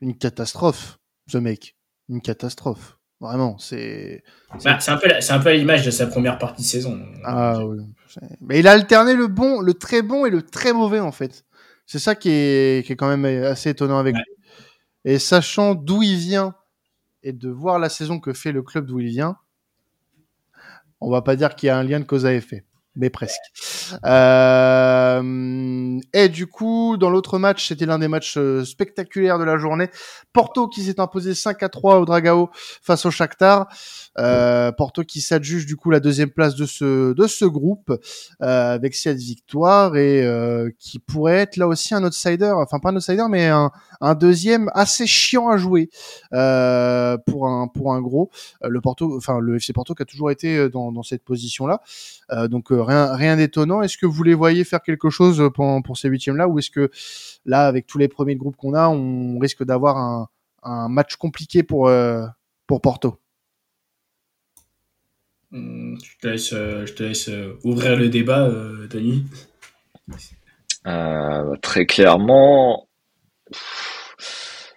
une catastrophe, ce mec. Une catastrophe. Vraiment, c'est. Bah, c'est un peu, c'est un peu l'image de sa première partie de saison. Ah oui. Mais il a alterné le bon, le très bon et le très mauvais en fait. C'est ça qui est, qui est quand même assez étonnant avec lui. Et sachant d'où il vient et de voir la saison que fait le club d'où il vient, on va pas dire qu'il y a un lien de cause à effet mais presque. Euh, et du coup, dans l'autre match, c'était l'un des matchs euh, spectaculaires de la journée. Porto qui s'est imposé 5 à 3 au Dragao face au Shakhtar. Euh, Porto qui s'adjuge du coup la deuxième place de ce de ce groupe euh, avec cette victoire et euh, qui pourrait être là aussi un outsider, enfin pas un outsider mais un, un deuxième assez chiant à jouer euh, pour un pour un gros. le Porto, enfin le FC Porto qui a toujours été dans, dans cette position là. donc rien rien d'étonnant. Est-ce que vous les voyez faire quelque chose pour, pour ces huitièmes là ou est-ce que là avec tous les premiers groupes qu'on a, on risque d'avoir un, un match compliqué pour pour Porto? Hmm, je te laisse, euh, je te laisse euh, ouvrir le débat, euh, Tony. très clairement,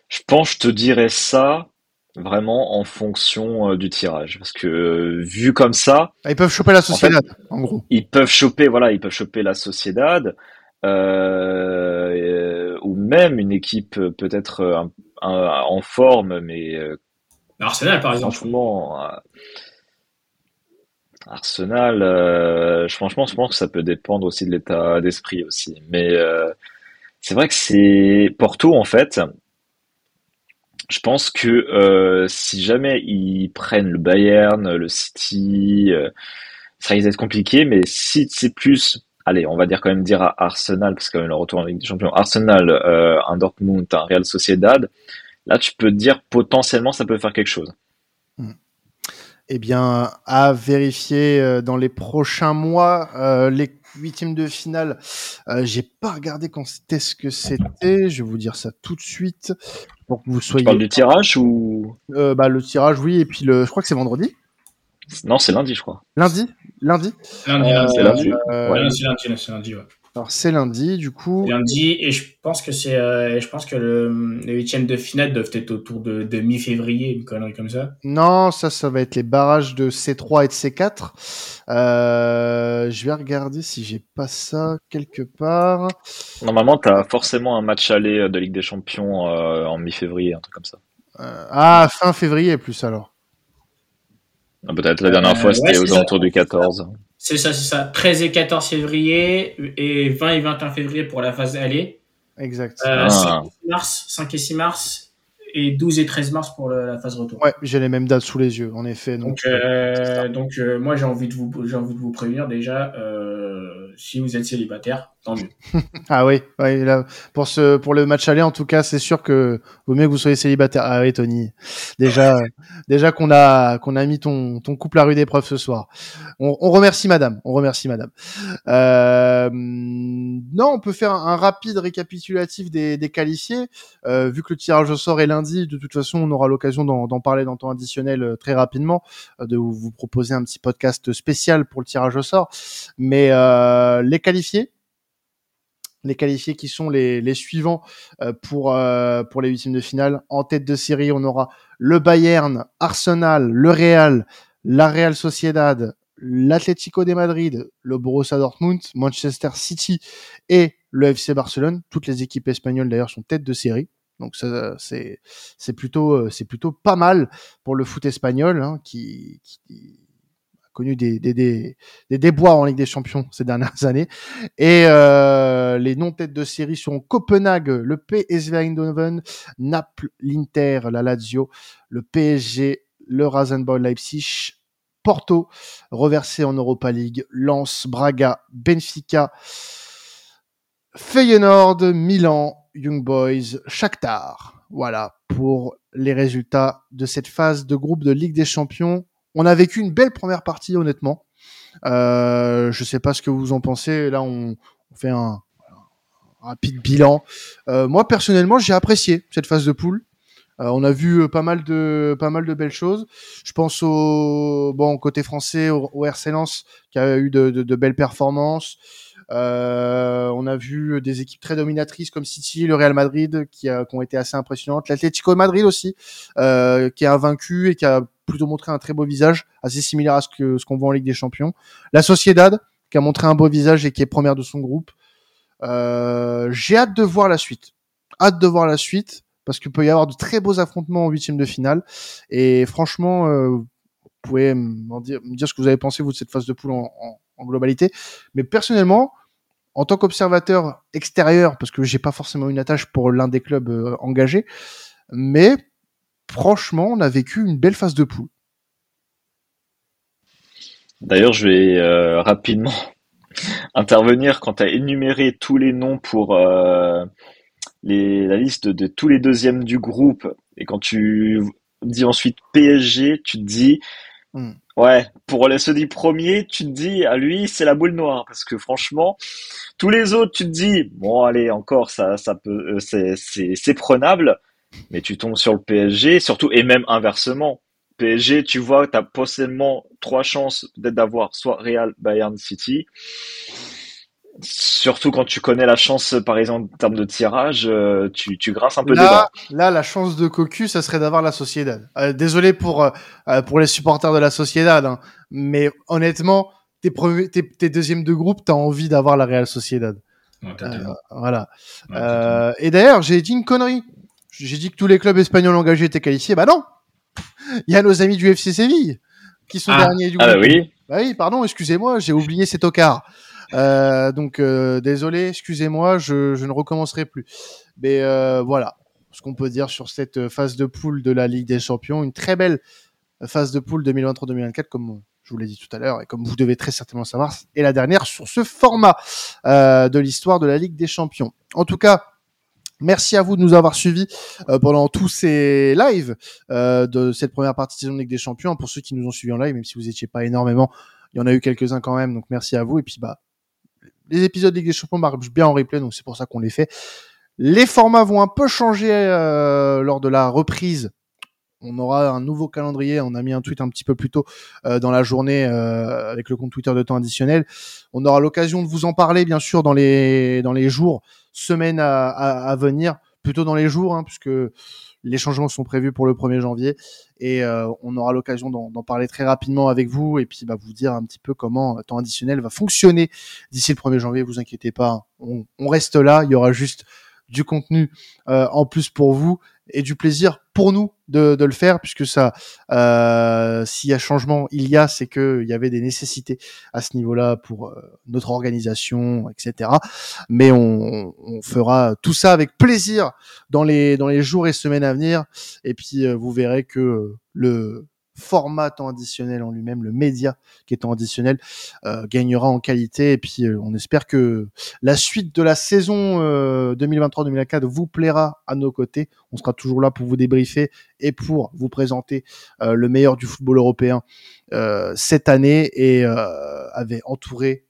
je pense je te dirais ça vraiment en fonction du tirage. Parce que vu comme ça. Ah, ils peuvent choper la Sociedad, en, gros. Ils peuvent choper, voilà, ils peuvent choper la Sociedad. ou même une équipe peut-être en forme, mais. Arsenal, par exemple. Franchement Arsenal, euh, franchement, je pense que ça peut dépendre aussi de l'état d'esprit aussi. Mais euh, c'est vrai que c'est Porto en fait. Je pense que euh, si jamais ils prennent le Bayern, le City, ça risque d'être compliqué. Mais si c'est plus, allez, on va dire quand même dire à Arsenal, parce que le retour en Ligue des Champions, Arsenal, un Dortmund, un Real Sociedad, là tu peux te dire potentiellement ça peut faire quelque chose. Hmm eh bien, à vérifier euh, dans les prochains mois. Euh, les huitièmes de finale, euh, j'ai pas regardé quand c'était ce que c'était. Je vais vous dire ça tout de suite pour que vous soyez. Tu parles du tirage ou? Euh, Bah le tirage, oui. Et puis le, je crois que c'est vendredi. Non, c'est lundi, je crois. Lundi, lundi? Lundi, lundi. c'est lundi. Ouais. c'est lundi, c'est lundi, ouais. Alors c'est lundi, du coup. Lundi, et je pense que c'est, euh, je pense que le, les huitièmes de finale doivent être autour de, de mi-février, une connerie comme ça. Non, ça, ça va être les barrages de C3 et de C4. Euh, je vais regarder si j'ai pas ça quelque part. Normalement, tu as forcément un match aller de Ligue des Champions euh, en mi-février, un truc comme ça. Euh, ah, fin février plus alors. Ah, peut-être la dernière fois, c'était aux alentours du 14. C'est ça, c'est ça. 13 et 14 février et 20 et 21 février pour la phase aller. Exact. 5, euh, ah. mars, 5 et 6 mars et 12 et 13 mars pour la phase retour. Ouais, j'ai les mêmes dates sous les yeux, en effet. Donc, donc, euh, donc euh, moi j'ai envie de vous j'ai envie de vous prévenir déjà euh, si vous êtes célibataire, tant mieux. ah oui, ouais, là, pour ce pour le match aller en tout cas, c'est sûr que vaut mieux que vous soyez célibataire. Ah oui, Tony. Déjà déjà qu'on a qu'on a mis ton ton couple à rude épreuve ce soir. On, on remercie madame, on remercie madame. Euh, non, on peut faire un, un rapide récapitulatif des des qualifiés vu que le tirage au sort est lundi de toute façon, on aura l'occasion d'en parler dans temps additionnel euh, très rapidement, euh, de vous proposer un petit podcast spécial pour le tirage au sort. Mais euh, les qualifiés, les qualifiés qui sont les, suivants pour pour les huitièmes de finale. En tête de série, on aura le Bayern, Arsenal, le Real, la Real Sociedad, l'Atlético de Madrid, le Borussia Dortmund, Manchester City et le FC Barcelone. Toutes les équipes espagnoles d'ailleurs sont tête de série. Donc c'est c'est plutôt euh, c'est plutôt pas mal pour le foot espagnol hein, qui, qui, connu des, des, des, des en Ligue des Champions ces dernières années. Et euh, les non-têtes de série sont Copenhague, le PSV Eindhoven, Naples, l'Inter, la Lazio, le PSG, le Rasenball Leipzig, Porto, reversé en Europa League, Lens, Braga, Benfica, Feyenoord, Milan, Young Boys, Shakhtar. Voilà pour les résultats de cette phase de groupe de Ligue des Champions. On a vécu une belle première partie, honnêtement. Euh, je sais pas ce que vous en pensez. Là, on, fait un, rapide bilan. Euh, moi, personnellement, j'ai apprécié cette phase de poule. Euh, on a vu pas mal de pas mal de belles choses. Je pense au bon côté français, au, au RC qui a eu de, belles performances. Euh, on a vu des équipes très dominatrices comme City, le Real Madrid, qui, ont été assez impressionnantes. L'Atlético Madrid aussi, euh, qui a vaincu et qui a plutôt montré un très beau visage, assez similaire à ce que ce qu'on voit en Ligue des Champions. La Sociedad, qui a montré un beau visage et qui est première de son groupe. Euh, J'ai hâte de voir la suite. Hâte de voir la suite parce qu'il peut y avoir de très beaux affrontements en huitième de finale. Et franchement, euh, vous pouvez me dire, ce que vous avez pensé vous de cette phase de poule en, en, en globalité. Mais personnellement, en tant qu'observateur extérieur, parce que j'ai pas forcément une attache pour l'un des clubs euh, engagés, mais franchement, on a vécu une belle phase de poule. D'ailleurs, je vais euh, rapidement intervenir quand tu as énuméré tous les noms pour euh, les, la liste de tous les deuxièmes du groupe, et quand tu dis ensuite PSG, tu te dis, mm. ouais, pour les ceux du premier, tu te dis, à lui, c'est la boule noire, parce que franchement, tous les autres, tu te dis, bon, allez, encore, ça, ça peut, euh, c'est prenable, mais tu tombes sur le PSG, surtout, et même inversement. PSG, tu vois, tu as potentiellement trois chances peut-être d'avoir soit Real, Bayern, City. Surtout quand tu connais la chance, par exemple, en termes de tirage, euh, tu, tu grinces un peu là, des dents. Là, la chance de cocu, ça serait d'avoir la Sociedad. Euh, désolé pour, euh, pour les supporters de la Sociedad, hein, mais honnêtement, t'es, premiers, t'es, t'es deuxième de groupe, t'as envie d'avoir la Real Sociedad. Ouais, Euh, voilà. Euh, et d'ailleurs, j'ai dit une connerie. J'ai dit que tous les clubs espagnols engagés étaient qualifiés. Bah non Il y a nos amis du FC Séville qui sont Ah. derniers du Ah groupe. bah oui, Bah oui, pardon, excusez-moi, j'ai oublié cet tocard. Euh, donc euh, désolé, excusez-moi, je, je ne recommencerai plus. Mais euh, voilà ce qu'on peut dire sur cette phase de poule de la Ligue des Champions. Une très belle phase de poule 2023-2024, comme je vous l'ai dit tout à l'heure, et comme vous devez très certainement savoir, et la dernière sur ce format euh, de l'histoire de la Ligue des Champions. En tout cas, Merci à vous de nous avoir suivis euh, pendant tous ces lives euh, de cette première partie de saison Ligue des Champions. Pour ceux qui nous ont suivis en live, même si vous étiez pas énormément, il y en a eu quelques-uns quand même. Donc merci à vous. Et puis bah, les épisodes de Ligue des Champions marchent bien en replay, donc c'est pour ça qu'on les fait. Les formats vont un peu changer euh, lors de la reprise. On aura un nouveau calendrier. On a mis un tweet un petit peu plus tôt euh, dans la journée euh, avec le compte Twitter de temps additionnel. On aura l'occasion de vous en parler, bien sûr, dans les dans les jours, semaines à, venir, plutôt dans les jours, hein, puisque les changements sont prévus pour le 1er janvier et euh, on aura l'occasion d'en parler très rapidement avec vous et puis bah, vous dire un petit peu comment temps additionnel va fonctionner d'ici le 1er janvier. Vous inquiétez pas, on reste là. Il y aura juste du contenu euh, en plus pour vous et du plaisir pour nous de, le faire puisque ça euh, s'il y a changement il y a c'est que il y avait des nécessités à ce niveau-là pour euh, notre organisation etc mais on, on, fera tout ça avec plaisir dans les dans les jours et semaines à venir. Et puis euh, vous verrez que le format temps additionnel en lui-même, le média qui est temps additionnel, euh, gagnera en qualité. Et puis, euh, on espère que la suite de la saison euh, 2023-2024 vous plaira à nos côtés. On sera toujours là pour vous débriefer et pour vous présenter euh, le meilleur du football européen euh, cette année et euh, avait entouré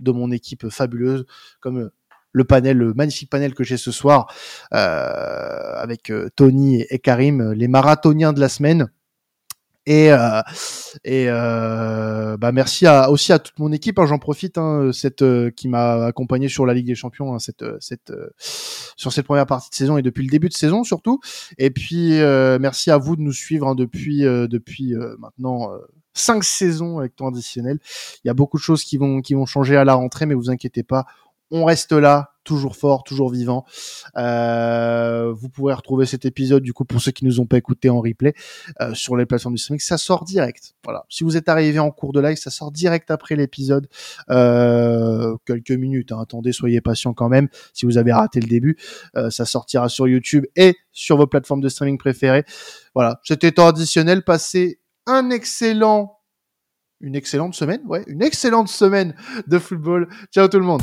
de mon équipe fabuleuse comme le panel, le magnifique panel que j'ai ce soir euh, avec euh, Tony et Karim, les marathoniens de la semaine. Et, euh, et euh, bah merci à, aussi à toute mon équipe. Hein, J'en profite, hein, cette euh, qui m'a accompagné sur la Ligue des Champions, hein, cette, cette euh, sur cette première partie de saison et depuis le début de saison surtout. Et puis euh, merci à vous de nous suivre hein, depuis euh, depuis euh, maintenant cinq saisons avec temps additionnel. Il y a beaucoup de choses qui vont qui vont changer à la rentrée, mais vous inquiétez pas, on reste là toujours fort, toujours vivant. Euh, vous pourrez retrouver cet épisode, du coup, pour ceux qui nous ont pas écouté en replay, euh, sur les plateformes du streaming. Ça sort direct. Voilà. Si vous êtes arrivé en cours de live, ça sort direct après l'épisode. Euh, quelques minutes. Hein. Attendez, soyez patient quand même. Si vous avez raté le début, euh, ça sortira sur YouTube et sur vos plateformes de streaming préférées. Voilà. C'était traditionnel. Passez un excellent une excellente semaine, ouais, une excellente semaine de football. Ciao tout le monde.